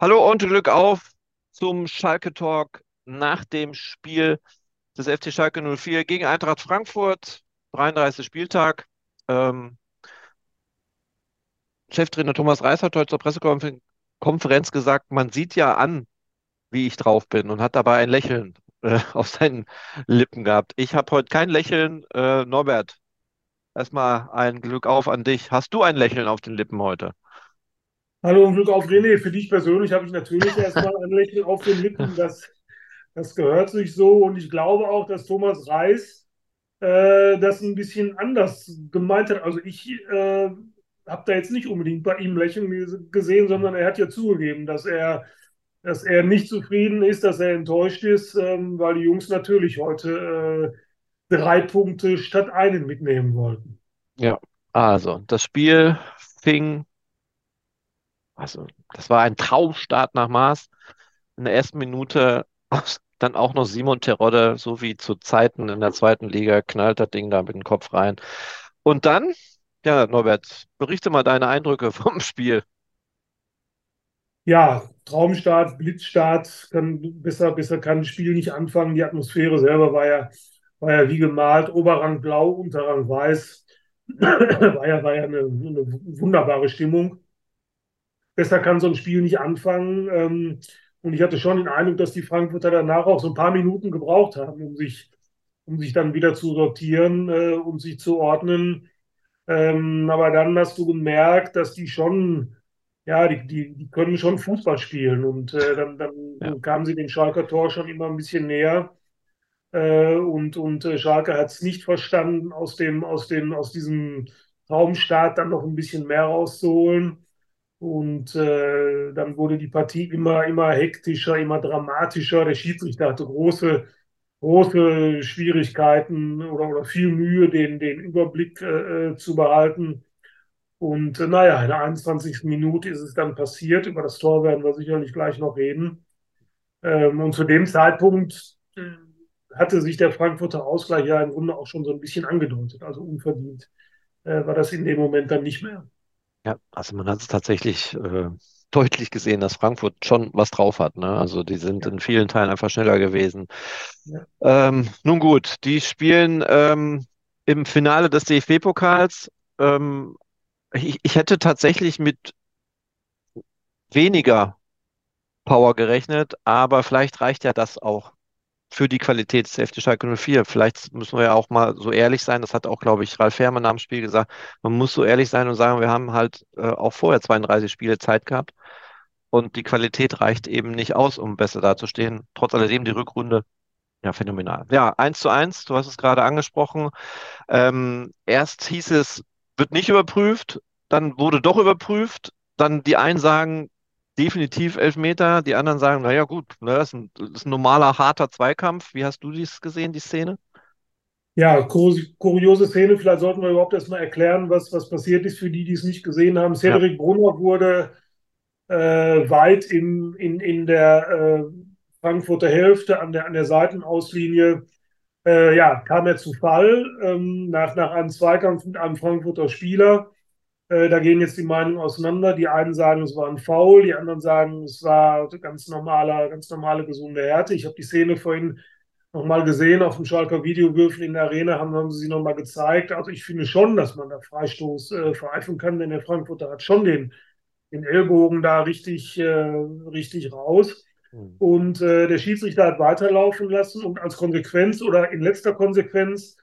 Hallo und Glück auf zum Schalke Talk nach dem Spiel des FC Schalke 04 gegen Eintracht Frankfurt, 33. Spieltag. Ähm, Cheftrainer Thomas Reis hat heute zur Pressekonferenz gesagt, man sieht ja an, wie ich drauf bin und hat dabei ein Lächeln äh, auf seinen Lippen gehabt. Ich habe heute kein Lächeln. Äh, Norbert, erstmal ein Glück auf an dich. Hast du ein Lächeln auf den Lippen heute? Hallo und Glück auf René. Für dich persönlich habe ich natürlich erstmal ein Lächeln auf den Lippen. Das, das gehört sich so. Und ich glaube auch, dass Thomas Reis äh, das ein bisschen anders gemeint hat. Also ich äh, habe da jetzt nicht unbedingt bei ihm Lächeln gesehen, sondern er hat ja zugegeben, dass er, dass er nicht zufrieden ist, dass er enttäuscht ist, ähm, weil die Jungs natürlich heute äh, drei Punkte statt einen mitnehmen wollten. Ja, also das Spiel fing Also, das war ein Traumstart nach Maß. In der ersten Minute dann auch noch Simon Terodde, so wie zu Zeiten in der zweiten Liga, knallt das Ding da mit dem Kopf rein. Und dann, ja, Norbert, berichte mal deine Eindrücke vom Spiel. Ja, Traumstart, Blitzstart, kann, besser, besser kann das Spiel nicht anfangen. Die Atmosphäre selber war ja, war ja wie gemalt, Oberrang blau, Unterrang weiß. war ja, war ja eine, eine wunderbare Stimmung. Besser kann so ein Spiel nicht anfangen. Ähm, und ich hatte schon den Eindruck, dass die Frankfurter danach auch so ein paar Minuten gebraucht haben, um sich, um sich dann wieder zu sortieren äh, und sich zu ordnen. Ähm, aber dann hast du gemerkt, dass die schon, ja, die, die, die können schon Fußball spielen. Und äh, dann, dann Ja, kamen sie dem Schalker Tor schon immer ein bisschen näher. Äh, und und äh, Schalke hat es nicht verstanden, aus dem, aus dem, aus diesem Traumstart dann noch ein bisschen mehr rauszuholen. Und äh, dann wurde die Partie immer, immer hektischer, immer dramatischer. Der Schiedsrichter hatte große, große Schwierigkeiten oder, oder viel Mühe, den, den Überblick äh, äh, zu behalten. Und äh, naja, in der 21. Minute ist es dann passiert. Über das Tor werden wir sicherlich gleich noch reden. Ähm, und zu dem Zeitpunkt äh, hatte sich der Frankfurter Ausgleich ja im Grunde auch schon so ein bisschen angedeutet. Also unverdient äh, war das in dem Moment dann nicht mehr. Ja, also man hat es tatsächlich äh, deutlich gesehen, dass Frankfurt schon was drauf hat, ne? Also die sind Ja, in vielen Teilen einfach schneller gewesen. ja. Ähm, nun gut, die spielen ähm, im Finale des DFB-Pokals. Ähm, ich, ich hätte tatsächlich mit weniger Power gerechnet, aber vielleicht reicht ja das auch für die Qualität des FC Schalke 04. Vielleicht müssen wir ja auch mal so ehrlich sein, das hat auch, glaube ich, Ralf nach dem Spiel gesagt, man muss so ehrlich sein und sagen, wir haben halt äh, auch vorher 32 Spiele Zeit gehabt und die Qualität reicht eben nicht aus, um besser dazustehen. Trotz alledem die Rückrunde, ja, phänomenal. Ja, eins zu eins, du hast es gerade angesprochen. Ähm, erst hieß es, wird nicht überprüft, dann wurde doch überprüft, dann die einen sagen, definitiv Elfmeter, die anderen sagen, naja gut, ne, das ist ein, das ist ein normaler, harter Zweikampf. Wie hast du dies gesehen, die Szene? Ja, kur kuriose Szene. Vielleicht sollten wir überhaupt erstmal erklären, was, was passiert ist für die, die es nicht gesehen haben. Ja, Cedric Brunner wurde äh, weit in, in, in der äh, Frankfurter Hälfte an der, an der Seitenauslinie, äh, ja, kam er zu Fall ähm, nach, nach einem Zweikampf mit einem Frankfurter Spieler. Äh, da gehen jetzt die Meinungen auseinander. Die einen sagen, es war ein Foul, die anderen sagen, es war ganz normaler, ganz normale gesunde Härte. Ich habe die Szene vorhin nochmal gesehen auf dem Schalker Videowürfel in der Arena, haben, haben sie sie nochmal gezeigt. Also ich finde schon, dass man da Freistoß äh, pfeifen kann, denn der Frankfurter hat schon den, den Ellbogen da richtig, äh, richtig raus. Hm. Und äh, der Schiedsrichter hat weiterlaufen lassen und als Konsequenz oder in letzter Konsequenz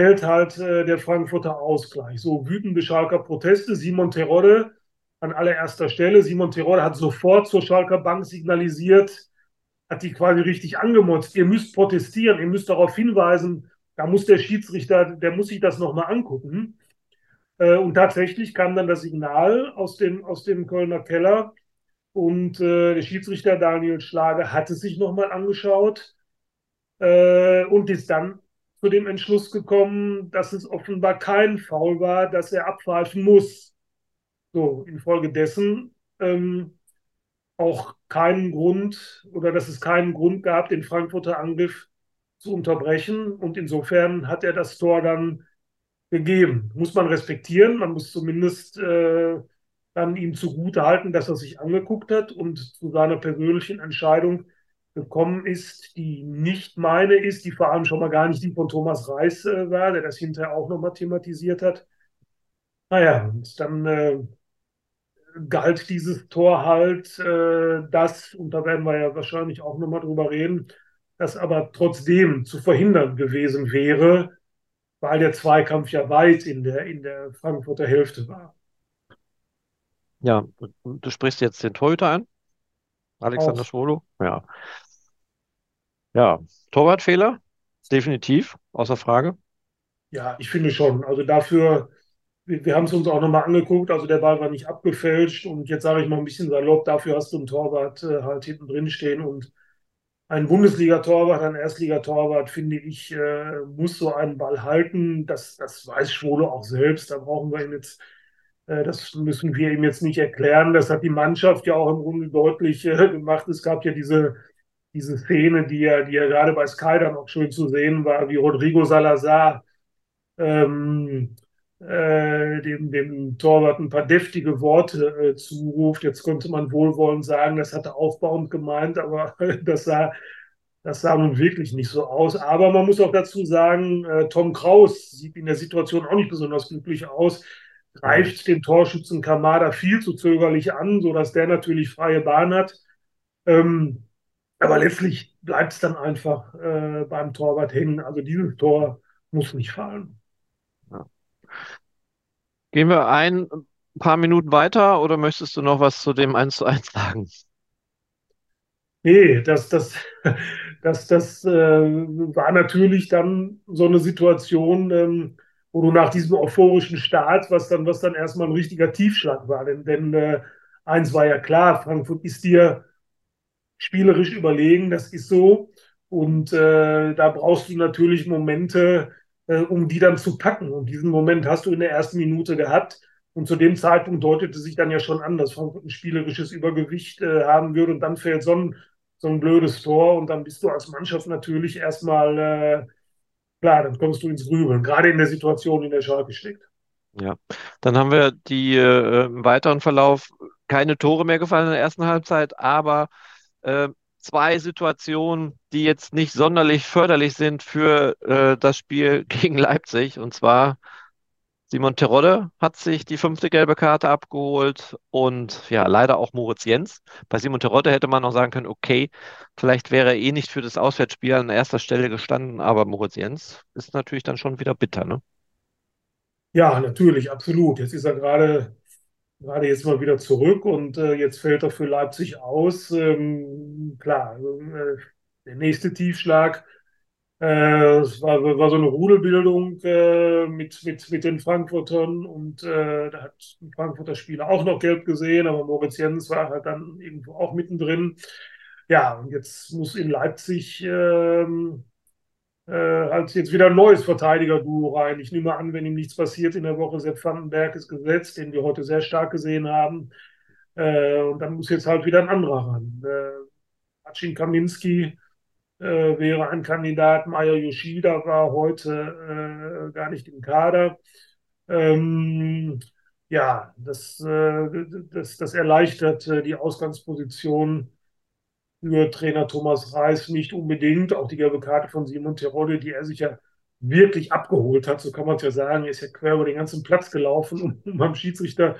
fällt halt äh, der Frankfurter Ausgleich. So wütende Schalker Proteste. Simon Terodde an allererster Stelle. Simon Terodde hat sofort zur Schalker Bank signalisiert, hat die quasi richtig angemotzt. Ihr müsst protestieren, ihr müsst darauf hinweisen, da muss der Schiedsrichter, der muss sich das nochmal angucken. Äh, und tatsächlich kam dann das Signal aus dem, aus dem Kölner Keller und äh, der Schiedsrichter Daniel Schlager hat es sich nochmal angeschaut äh, und ist dann zu dem Entschluss gekommen, dass es offenbar kein Foul war, dass er abpfeifen muss. So, infolgedessen ähm, auch keinen Grund oder dass es keinen Grund gab, den Frankfurter Angriff zu unterbrechen. Und insofern hat er das Tor dann gegeben. Muss man respektieren. Man muss zumindest äh, dann ihm zugute halten, dass er sich angeguckt hat und zu seiner persönlichen Entscheidung gekommen ist, die nicht meine ist, die vor allem schon mal gar nicht die von Thomas Reis äh, war, der das hinterher auch nochmal thematisiert hat. Naja, und dann äh, galt dieses Tor halt, äh, das, und da werden wir ja wahrscheinlich auch nochmal drüber reden, das aber trotzdem zu verhindern gewesen wäre, weil der Zweikampf ja weit in der, in der Frankfurter Hälfte war. Ja, du sprichst jetzt den Torhüter an, Alexander Auch. Schwolo. Ja. Ja, Torwartfehler, definitiv, außer Frage. Ja, ich finde schon. Also dafür, wir, wir haben es uns auch nochmal angeguckt, also der Ball war nicht abgefälscht und jetzt sage ich mal ein bisschen salopp, dafür hast du einen Torwart äh, halt hinten drin stehen und ein Bundesliga-Torwart, ein Erstligatorwart, finde ich, äh, muss so einen Ball halten. Das, das weiß Schwolo auch selbst. Da brauchen wir ihn jetzt, das müssen wir ihm jetzt nicht erklären. Das hat die Mannschaft ja auch im Grunde deutlich äh, gemacht. Es gab ja diese, diese Szene, die ja, die ja gerade bei Sky dann auch schön zu sehen war, wie Rodrigo Salazar ähm, äh, dem, dem Torwart ein paar deftige Worte äh, zuruft. Jetzt könnte man wohlwollend sagen, das hatte aufbauend gemeint, aber das sah, das sah nun wirklich nicht so aus. Aber man muss auch dazu sagen, äh, Tom Kraus sieht in der Situation auch nicht besonders glücklich aus, greift den Torschützen Kamada viel zu zögerlich an, sodass der natürlich freie Bahn hat. Ähm, aber letztlich bleibt es dann einfach äh, beim Torwart hängen. Also dieses Tor muss nicht fallen. Ja. Gehen wir ein paar Minuten weiter oder möchtest du noch was zu dem 1 zu 1 sagen? Nee, das, das, das, das äh, war natürlich dann so eine Situation, ähm, wo du nach diesem euphorischen Start, was dann, was dann erstmal ein richtiger Tiefschlag war. Denn, denn äh, eins war ja klar, Frankfurt ist dir spielerisch überlegen, das ist so. Und äh, da brauchst du natürlich Momente, äh, um die dann zu packen. Und diesen Moment hast du in der ersten Minute gehabt. Und zu dem Zeitpunkt deutete sich dann ja schon an, dass Frankfurt ein spielerisches Übergewicht äh, haben würde. Und dann fällt so ein, so ein blödes Tor. Und dann bist du als Mannschaft natürlich erstmal, äh, klar, dann kommst du ins Grübeln. Gerade in der Situation, in der Schalke steckt. Ja, dann haben wir die äh, im weiteren Verlauf keine Tore mehr gefallen in der ersten Halbzeit, aber äh, zwei Situationen, die jetzt nicht sonderlich förderlich sind für äh, das Spiel gegen Leipzig. Und zwar Simon Terodde hat sich die fünfte gelbe Karte abgeholt und ja, leider auch Moritz Jens. Bei Simon Terodde hätte man noch sagen können, okay, vielleicht wäre er eh nicht für das Auswärtsspiel an erster Stelle gestanden, aber Moritz Jens ist natürlich dann schon wieder bitter, ne? Ja, natürlich, absolut. Jetzt ist er gerade gerade jetzt mal wieder zurück und äh, jetzt fällt er für Leipzig aus. Ähm, klar, äh, der nächste Tiefschlag. Äh, es war, war so eine Rudelbildung äh, mit, mit, mit den Frankfurtern und äh, da hat ein Frankfurter Spieler auch noch gelb gesehen, aber Moritz Jens war halt dann irgendwo auch mittendrin. Ja, und jetzt muss in Leipzig ähm, äh, halt jetzt wieder ein neues Verteidiger-Duo rein. Ich nehme an, wenn ihm nichts passiert in der Woche, Sepp Vandenberg ist gesetzt, den wir heute sehr stark gesehen haben. Äh, und dann muss jetzt halt wieder ein anderer ran. Äh, Acin Kaminski äh, wäre ein Kandidat. Maya Yoshida war heute äh, gar nicht im Kader. Ähm, ja, das, äh, das, das erleichtert äh, die Ausgangsposition für Trainer Thomas Reis nicht unbedingt. Auch die gelbe Karte von Simon Terodde, die er sich ja wirklich abgeholt hat, so kann man es ja sagen, ist ja quer über den ganzen Platz gelaufen, um beim Schiedsrichter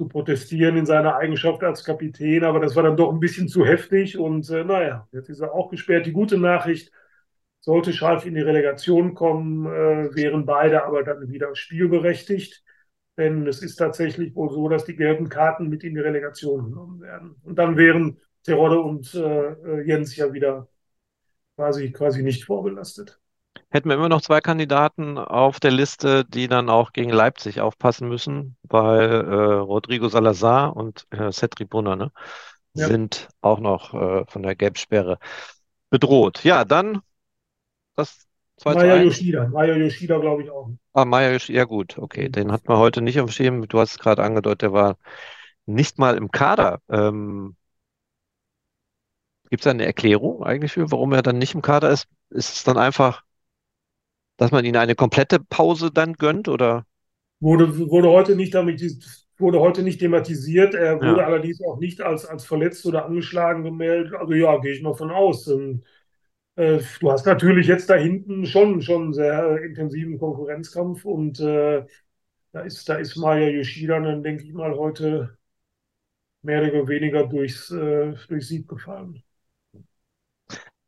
zu protestieren in seiner Eigenschaft als Kapitän. Aber das war dann doch ein bisschen zu heftig. Und äh, naja, jetzt ist er auch gesperrt. Die gute Nachricht, sollte Schalke in die Relegation kommen, äh, wären beide aber dann wieder spielberechtigt. Denn es ist tatsächlich wohl so, dass die gelben Karten mit in die Relegation genommen werden. Und dann wären Terodde und äh, Jens ja wieder quasi, quasi nicht vorbelastet. Hätten wir immer noch zwei Kandidaten auf der Liste, die dann auch gegen Leipzig aufpassen müssen, weil äh, Rodrigo Salazar und äh, Cedric Brunner ne, ja. sind auch noch äh, von der Gelbsperre bedroht. Ja, dann das 2 Maya Yoshida, Maya Yoshida glaube ich auch. Ah, Maya Yoshida, ja gut, okay, mhm. den hat man heute nicht auf dem Schirm. Du hast es gerade angedeutet, der war nicht mal im Kader. Ähm, Gibt es eine Erklärung eigentlich für, warum er dann nicht im Kader ist? Ist es dann einfach, dass man ihm eine komplette Pause dann gönnt oder? Wurde, wurde heute nicht damit wurde heute nicht thematisiert. Er wurde Ja. allerdings auch nicht als, als verletzt oder angeschlagen gemeldet. Also ja, gehe ich mal von aus. Und, äh, du hast natürlich jetzt da hinten schon, schon einen sehr intensiven Konkurrenzkampf und äh, da ist, da ist Maya Yoshida dann, denke ich mal, heute mehr oder weniger durchs, äh, durchs Sieg gefallen.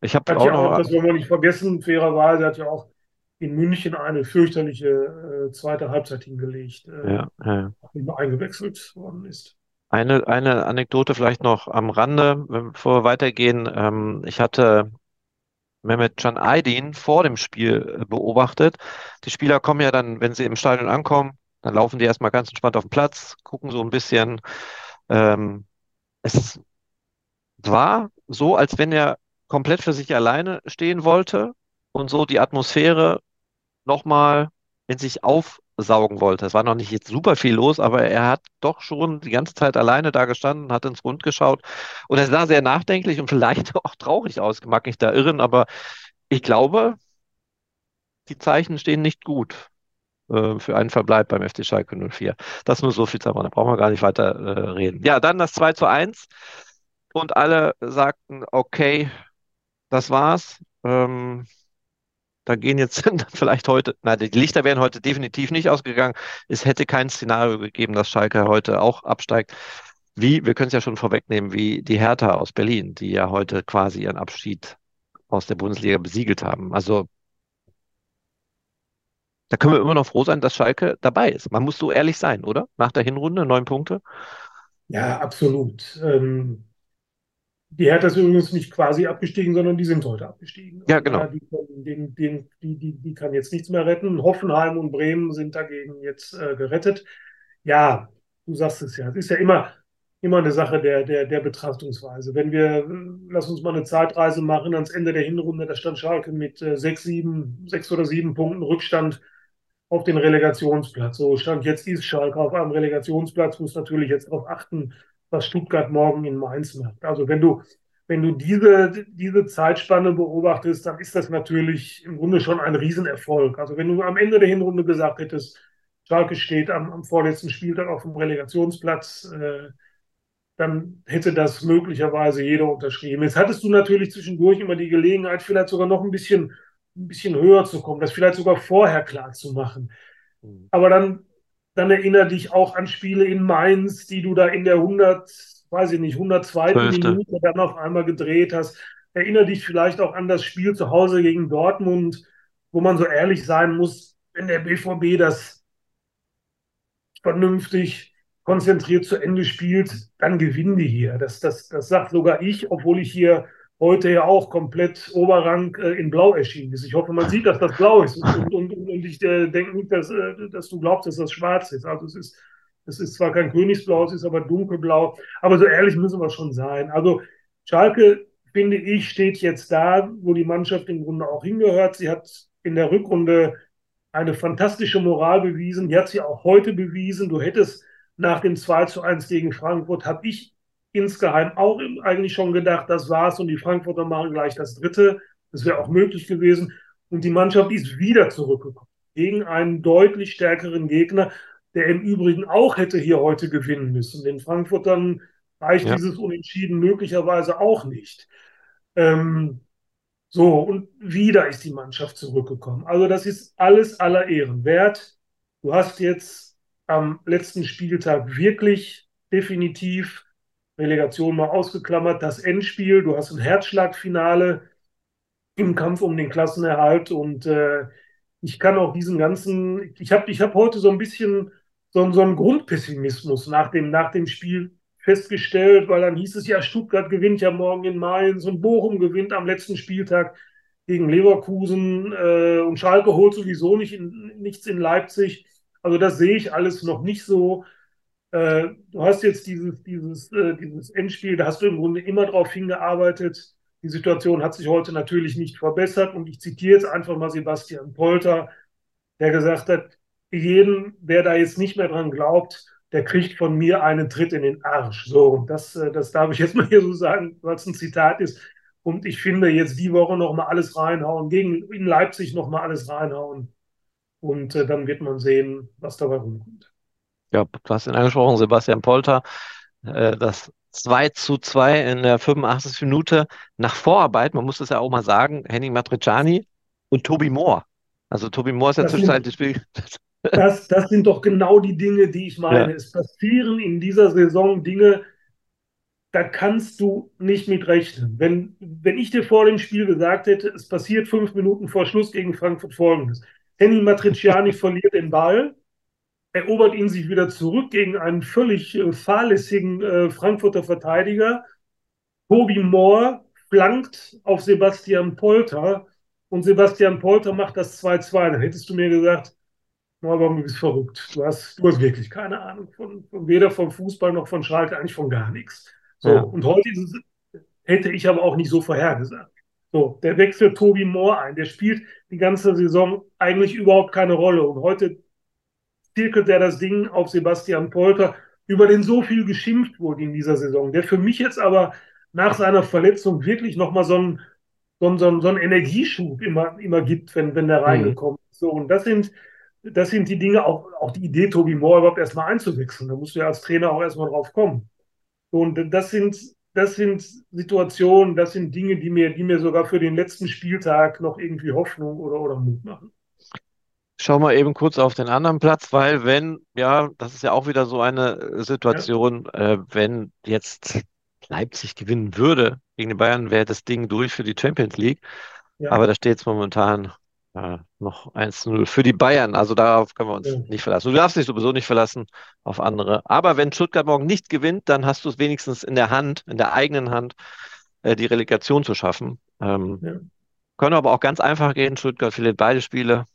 Ich habe auch ja auch, noch, das wollen wir nicht vergessen, fairerweise hat ja auch in München eine fürchterliche äh, zweite Halbzeit hingelegt, äh, ja, ja. eingewechselt worden ist. Eine, eine Anekdote vielleicht noch am Rande, bevor wir weitergehen. Ähm, ich hatte Mehmet Can Aydin vor dem Spiel äh, beobachtet. Die Spieler kommen ja dann, wenn sie im Stadion ankommen, dann laufen die erstmal ganz entspannt auf den Platz, gucken so ein bisschen. Ähm, es war so, als wenn er komplett für sich alleine stehen wollte und so die Atmosphäre nochmal in sich aufsaugen wollte. Es war noch nicht jetzt super viel los, aber er hat doch schon die ganze Zeit alleine da gestanden, hat ins Rund geschaut und er sah sehr nachdenklich und vielleicht auch traurig aus. Mag mich da irren, aber ich glaube, die Zeichen stehen nicht gut äh, für einen Verbleib beim FC Schalke 04. Das nur so viel zu da brauchen wir gar nicht weiter äh, reden. Ja, dann das 2 zu 1 und alle sagten, okay, das war's. Ähm, da gehen jetzt vielleicht heute, nein, die Lichter wären heute definitiv nicht ausgegangen. Es hätte kein Szenario gegeben, dass Schalke heute auch absteigt. Wie, wir können es ja schon vorwegnehmen, wie die Hertha aus Berlin, die ja heute quasi ihren Abschied aus der Bundesliga besiegelt haben. Also da können wir immer noch froh sein, dass Schalke dabei ist. Man muss so ehrlich sein, oder? Nach der Hinrunde neun Punkte. Ja, absolut. Ähm, die Hertha ist übrigens nicht quasi abgestiegen, sondern die sind heute abgestiegen. Ja, genau. Die, den, den, die, die, die kann jetzt nichts mehr retten. Hoffenheim und Bremen sind dagegen jetzt äh, gerettet. Ja, du sagst es ja. Es ist ja immer, immer eine Sache der, der, der Betrachtungsweise. Wenn wir, lass uns mal eine Zeitreise machen, ans Ende der Hinrunde, da stand Schalke mit äh, sechs, sieben, sechs oder sieben Punkten Rückstand auf den Relegationsplatz. So stand jetzt ist Schalke auf einem Relegationsplatz, muss natürlich jetzt darauf achten, was Stuttgart morgen in Mainz macht. Also wenn du, wenn du diese, diese Zeitspanne beobachtest, dann ist das natürlich im Grunde schon ein Riesenerfolg. Also wenn du am Ende der Hinrunde gesagt hättest, Schalke steht am, am vorletzten Spieltag auf dem Relegationsplatz, äh, dann hätte das möglicherweise jeder unterschrieben. Jetzt hattest du natürlich zwischendurch immer die Gelegenheit, vielleicht sogar noch ein bisschen ein bisschen höher zu kommen, das vielleicht sogar vorher klar zu machen. Mhm. Aber dann, dann erinnere dich auch an Spiele in Mainz, die du da in der 100, weiß ich nicht, 102. 12. Minute dann auf einmal gedreht hast. Erinnere dich vielleicht auch an das Spiel zu Hause gegen Dortmund, wo man so ehrlich sein muss, wenn der BVB das vernünftig konzentriert zu Ende spielt, dann gewinnen die hier. Das, das, das sagt sogar ich, obwohl ich hier heute ja auch komplett Oberrang äh, in Blau erschienen ist. Ich hoffe, man sieht, dass das blau ist. Und, und, und ich äh, denke nicht, dass, äh, dass du glaubst, dass das schwarz ist. Also es ist, es ist zwar kein Königsblau, es ist aber dunkelblau. Aber so ehrlich müssen wir schon sein. Also Schalke, finde ich, steht jetzt da, wo die Mannschaft im Grunde auch hingehört. Sie hat in der Rückrunde eine fantastische Moral bewiesen. Die hat sie auch heute bewiesen. Du hättest nach dem 2 zu 1 gegen Frankfurt, habe ich insgeheim auch eigentlich schon gedacht, das war's und die Frankfurter machen gleich das dritte. Das wäre auch möglich gewesen. Und die Mannschaft ist wieder zurückgekommen gegen einen deutlich stärkeren Gegner, der im Übrigen auch hätte hier heute gewinnen müssen. Den Frankfurtern reicht ja. dieses Unentschieden möglicherweise auch nicht. Ähm, so, und wieder ist die Mannschaft zurückgekommen. Also das ist alles aller Ehren wert. Du hast jetzt am letzten Spieltag wirklich definitiv Relegation mal ausgeklammert, das Endspiel. Du hast ein Herzschlagfinale im Kampf um den Klassenerhalt und äh, ich kann auch diesen ganzen, ich habe ich hab heute so ein bisschen so, so einen Grundpessimismus nach dem, nach dem Spiel festgestellt, weil dann hieß es ja, Stuttgart gewinnt ja morgen in Mainz und Bochum gewinnt am letzten Spieltag gegen Leverkusen äh, und Schalke holt sowieso nicht in, nichts in Leipzig. Also das sehe ich alles noch nicht so. Äh, du hast jetzt dieses, dieses, äh, dieses Endspiel, da hast du im Grunde immer darauf hingearbeitet. Die Situation hat sich heute natürlich nicht verbessert. Und ich zitiere jetzt einfach mal Sebastian Polter, der gesagt hat, jeden, der da jetzt nicht mehr dran glaubt, der kriegt von mir einen Tritt in den Arsch. So, das, äh, das darf ich jetzt mal hier so sagen, weil es ein Zitat ist. Und ich finde, jetzt die Woche nochmal alles reinhauen, gegen in Leipzig nochmal alles reinhauen. Und äh, dann wird man sehen, was dabei rumkommt. Ja, du hast ihn angesprochen, Sebastian Polter, äh, das 2 zu 2 in der 85. Minute nach Vorarbeit, man muss das ja auch mal sagen, Henning Matriciani und Toby Moore. Also Toby Moore ist ja zwischenzeitlich das, das sind doch genau die Dinge, die ich Ja. meine. Es passieren in dieser Saison Dinge, da kannst du nicht mit rechnen. Wenn, wenn ich dir vor dem Spiel gesagt hätte, es passiert fünf Minuten vor Schluss gegen Frankfurt Folgendes. Henning Matriciani verliert den Ball, erobert ihn sich wieder zurück gegen einen völlig äh, fahrlässigen äh, Frankfurter Verteidiger. Toby Moore flankt auf Sebastian Polter und Sebastian Polter macht das 2-2. Dann hättest du mir gesagt, Norbert, du bist verrückt. Du hast, du hast wirklich keine Ahnung von, von weder vom Fußball noch von Schalke, eigentlich von gar nichts. So, Ja. und heute es, hätte ich aber auch nicht so vorhergesagt. So, der wechselt Toby Moore ein. Der spielt die ganze Saison eigentlich überhaupt keine Rolle. Und heute zirkelt er das Ding auf Sebastian Polter, über den so viel geschimpft wurde in dieser Saison. Der für mich jetzt aber nach seiner Verletzung wirklich nochmal so einen, so einen, so einen, so einen Energieschub immer, immer gibt, wenn, wenn der Mhm. reingekommen ist. So, und das sind, das sind die Dinge, auch, auch die Idee, Toby Moore überhaupt erstmal einzuwechseln. Da musst du ja als Trainer auch erstmal drauf kommen. Und das sind, das sind Situationen, das sind Dinge, die mir, die mir sogar für den letzten Spieltag noch irgendwie Hoffnung oder, oder Mut machen. Schau mal eben kurz auf den anderen Platz, weil wenn, ja, das ist ja auch wieder so eine äh, Ja, Situation, äh, wenn jetzt Leipzig gewinnen würde gegen die Bayern, wäre das Ding durch für die Champions League. Aber ja, da steht es momentan äh, noch 1-0 für die Bayern. Also darauf können wir uns ja, nicht verlassen. Du darfst dich sowieso nicht verlassen auf andere. Aber wenn Stuttgart morgen nicht gewinnt, dann hast du es wenigstens in der Hand, in der eigenen Hand, äh, die Relegation zu schaffen. Ähm, ja. können aber auch ganz einfach gehen. Stuttgart verliert beide Spiele.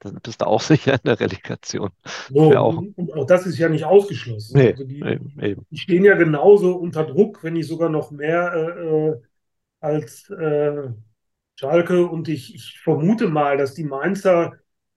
Dann bist du auch sicher in der Relegation. So, auch. und, und auch das ist ja nicht ausgeschlossen. Nee, Also die, eben, eben. die stehen ja genauso unter Druck, wenn nicht sogar noch mehr äh, äh, als äh, Schalke. Und ich, ich vermute mal, dass die Mainzer,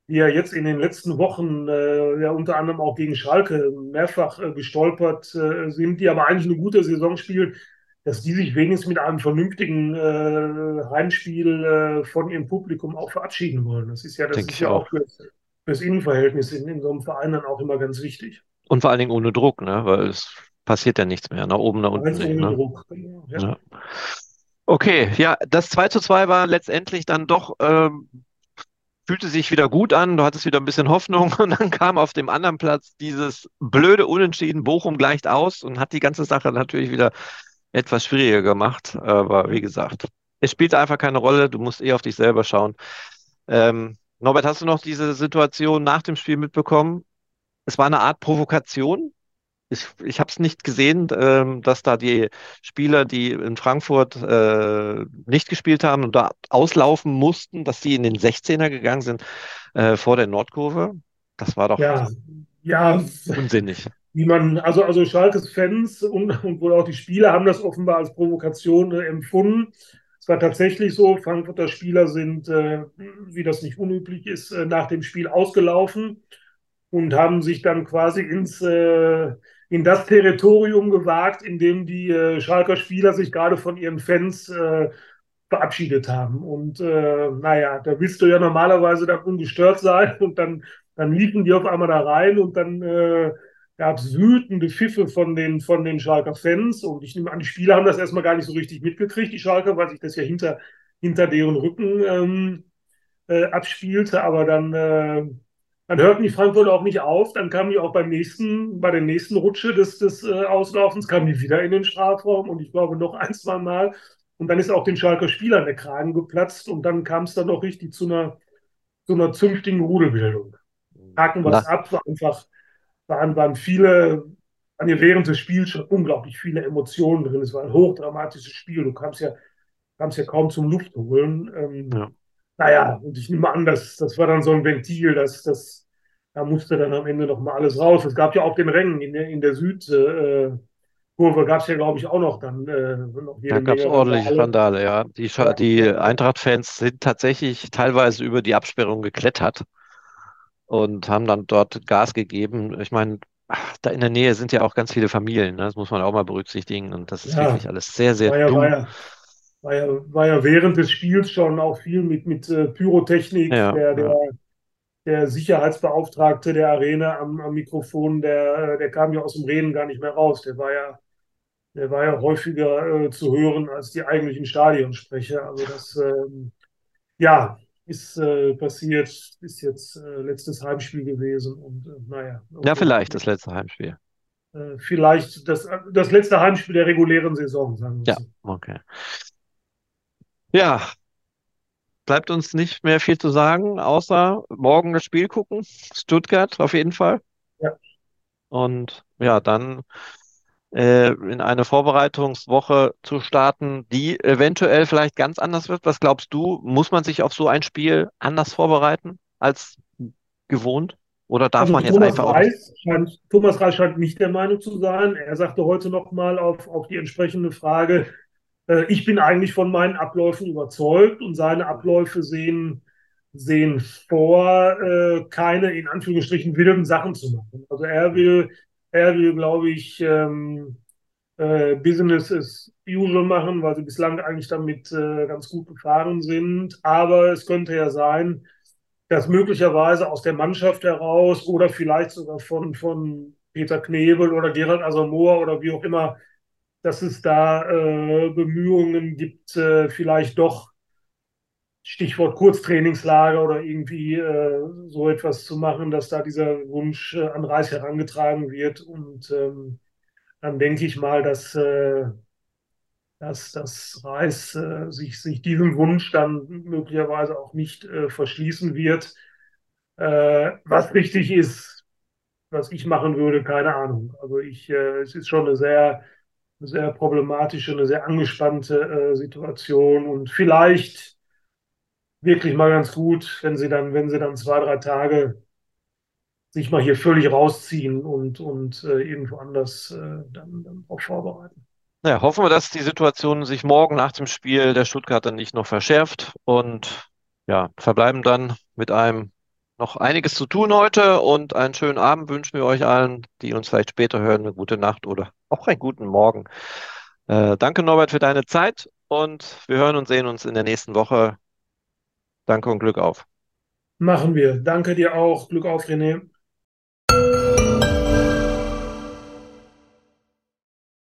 die ja jetzt in den letzten Wochen äh, ja unter anderem auch gegen Schalke mehrfach äh, gestolpert äh, sind, die aber eigentlich eine gute Saison spielen, dass die sich wenigstens mit einem vernünftigen äh, Heimspiel äh, von ihrem Publikum auch verabschieden wollen. Das ist ja, das Denke ist ich ja auch auch. fürs, fürs Innenverhältnis in, in so einem Verein dann auch immer ganz wichtig. Und vor allen Dingen ohne Druck, ne? Weil es passiert ja nichts mehr. Nach oben, nach unten nicht, ohne ne? Druck. Ja. Ja. Okay, ja, das 2 zu 2 war letztendlich dann doch, ähm, fühlte sich wieder gut an. Du hattest wieder ein bisschen Hoffnung und dann kam auf dem anderen Platz dieses blöde Unentschieden. Bochum gleicht aus und hat die ganze Sache natürlich wieder etwas schwieriger gemacht. Aber wie gesagt, es spielt einfach keine Rolle. Du musst eh auf dich selber schauen. Ähm, Norbert, hast du noch diese Situation nach dem Spiel mitbekommen? Es war eine Art Provokation. Ich, ich habe es nicht gesehen, ähm, dass da die Spieler, die in Frankfurt äh, nicht gespielt haben und da auslaufen mussten, dass die in den 16er gegangen sind äh, vor der Nordkurve. Das war doch Ja, ja, unsinnig. Wie man, also, also Schalkes Fans und, und wohl auch die Spieler haben das offenbar als Provokation äh, empfunden. Es war tatsächlich so, Frankfurter Spieler sind, äh, wie das nicht unüblich ist, äh, nach dem Spiel ausgelaufen und haben sich dann quasi ins, äh, in das Territorium gewagt, in dem die äh, Schalker Spieler sich gerade von ihren Fans äh, verabschiedet haben. Und naja, da willst du ja normalerweise dann ungestört sein und dann, dann liefen die auf einmal da rein und dann gab es wütende Pfiffe von den, von den Schalker Fans. Und ich nehme an, die Spieler haben das erstmal gar nicht so richtig mitgekriegt, die Schalker, weil sich das ja hinter, hinter deren Rücken ähm, äh, abspielte, aber dann, äh, dann hörten die Frankfurter auch nicht auf, dann kamen die auch beim nächsten, bei der nächsten Rutsche des, des äh, Auslaufens, kamen die wieder in den Strafraum. Und ich glaube noch ein, zwei Mal. Und dann ist auch den Schalker Spielern der Kragen geplatzt. Und dann kam es dann auch richtig zu einer, zu einer zünftigen Rudelbildung. Haken was ab, war einfach, waren, waren viele, waren ja während des Spiels schon unglaublich viele Emotionen drin. Es war ein hochdramatisches Spiel. Du kamst ja, kamst ja kaum zum Luft holen. Ähm, ja. naja, und ich nehme an, das, das war dann so ein Ventil, das, das, da musste dann am Ende noch mal alles raus. Es gab ja auch den Rängen in der, in der Südkurve, äh, gab es ja, glaube ich, auch noch dann äh, noch Da gab es ordentliche Randale. Ja. Die, die Eintracht-Fans sind tatsächlich teilweise über die Absperrung geklettert und haben dann dort Gas gegeben. Ich meine, da in der Nähe sind ja auch ganz viele Familien, ne? Das muss man auch mal berücksichtigen. Und das ist wirklich ja, alles sehr, sehr war ja, war ja, war ja, war ja während des Spiels schon auch viel mit, mit äh, Pyrotechnik. Der, der, der Sicherheitsbeauftragte der Arena am, am Mikrofon, der, der kam ja aus dem Reden gar nicht mehr raus. Der war ja, der war ja häufiger äh, zu hören als die eigentlichen Stadionsprecher. Also das, ähm, ja, ist äh, passiert, ist jetzt äh, letztes Heimspiel gewesen und äh, naja. Ja, vielleicht das letzte Heimspiel. Äh, vielleicht das, das letzte Heimspiel der regulären Saison, sagen wir Ja, so. okay. Ja, bleibt uns nicht mehr viel zu sagen, außer morgen das Spiel gucken. Stuttgart auf jeden Fall. Ja. Und ja, dann äh, in eine Vorbereitungswoche zu starten, die eventuell vielleicht ganz anders wird. Was glaubst du, muss man sich auf so ein Spiel anders vorbereiten als gewohnt? Oder darf also man jetzt Thomas einfach Reis auch... Scheint, Thomas Reis scheint nicht der Meinung zu sein. Er sagte heute nochmal auf, auf die entsprechende Frage, äh, ich bin eigentlich von meinen Abläufen überzeugt und seine Abläufe sehen, sehen vor, äh, keine in Anführungsstrichen wilden Sachen zu machen. Also er will er will, glaube ich, ähm, äh, Business as usual machen, weil sie bislang eigentlich damit äh, ganz gut gefahren sind. Aber es könnte ja sein, dass möglicherweise aus der Mannschaft heraus oder vielleicht sogar von, von Peter Knebel oder Gerald Asamoah oder wie auch immer, dass es da äh, Bemühungen gibt, äh, vielleicht doch Stichwort Kurztrainingslager oder irgendwie äh, so etwas zu machen, dass da dieser Wunsch äh, an Reis herangetragen wird. Und ähm, dann denke ich mal, dass, äh, dass das Reis äh, sich, sich diesem Wunsch dann möglicherweise auch nicht äh, verschließen wird. Äh, was richtig ist, was ich machen würde, keine Ahnung. Also ich, es ist schon eine sehr, sehr problematische, eine sehr angespannte Situation und vielleicht wirklich mal ganz gut, wenn sie dann, wenn sie dann zwei, drei Tage sich mal hier völlig rausziehen und, und äh, irgendwo anders äh, dann, dann auch vorbereiten. Ja, hoffen wir, dass die Situation sich morgen nach dem Spiel der Stuttgarter nicht noch verschärft und ja, verbleiben dann mit einem noch einiges zu tun heute und einen schönen Abend wünschen wir euch allen, die uns vielleicht später hören, eine gute Nacht oder auch einen guten Morgen. Äh, danke Norbert für deine Zeit und wir hören und sehen uns in der nächsten Woche Danke und Glück auf. Machen wir. Danke dir auch. Glück auf, René.